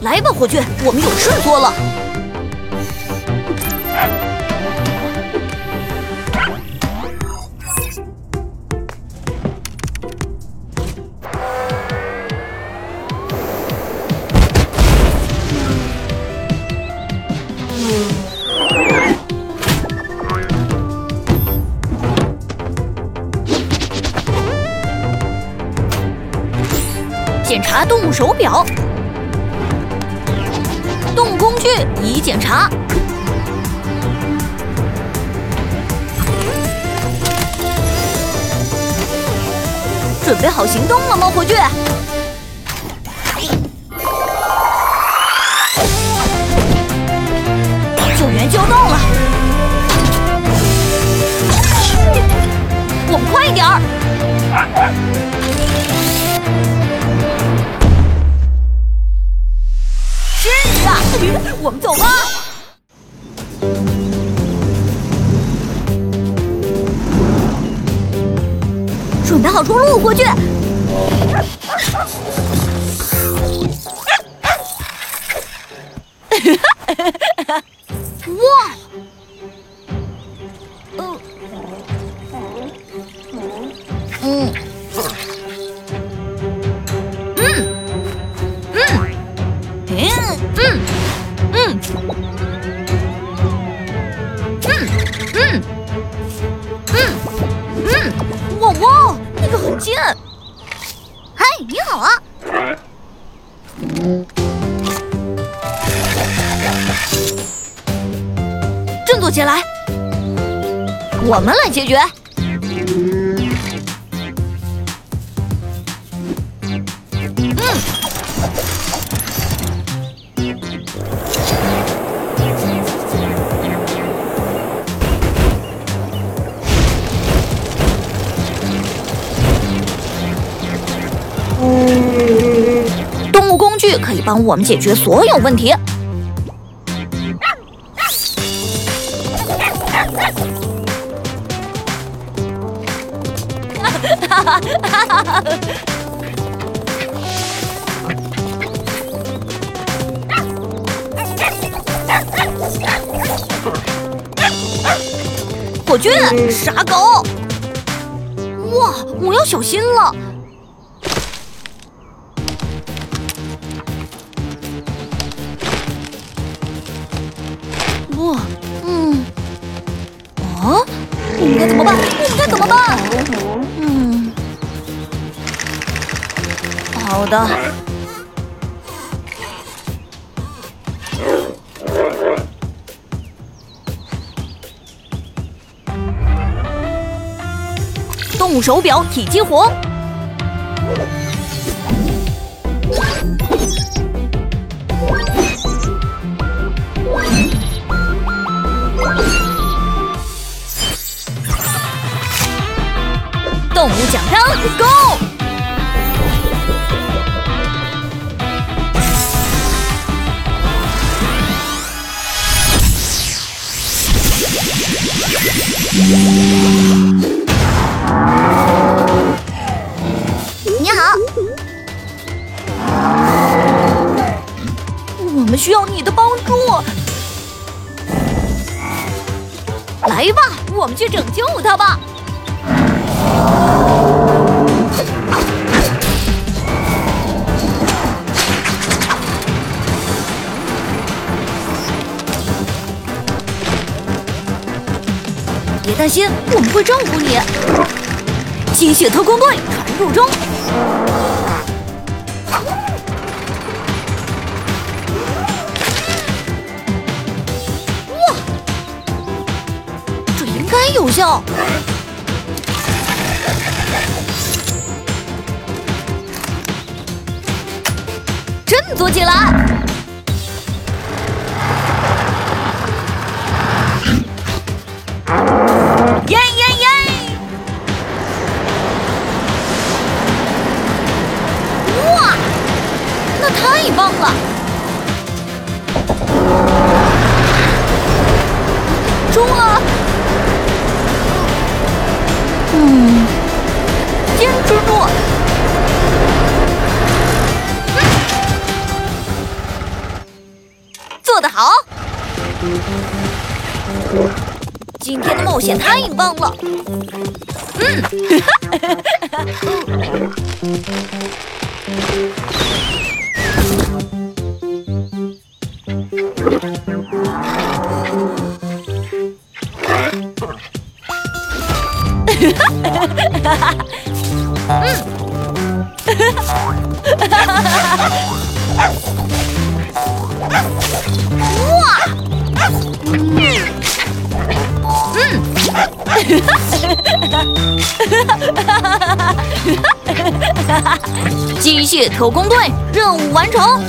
来吧火炬我们有事做了。查动物手表，动物工具已检查。准备好行动了吗，火炬？救援就要到了，我们快一点儿！走吧。准备好出路，火炬。哇！嗯嗯。嗯，哇哇，那个很尖，嗨，你好啊！振作起来，我们来解决。可以帮我们解决所有问题。火炬，傻狗！哇，我要小心了。啊，我们该怎么办？我们该怎么办？嗯，好的。动物手表已激活。动物奖章，Go！你好，我们需要你的帮助。来吧，我们去拯救他吧。别担心，我们会照顾你。机械特工队传入中。哇，这应该有效。振作起来！那太棒了！冲啊！嗯，坚持住！做得好！今天的冒险太棒了。嗯，哈哈哈哈哈哈哈，嗯，哈哈机械特工队任务完成。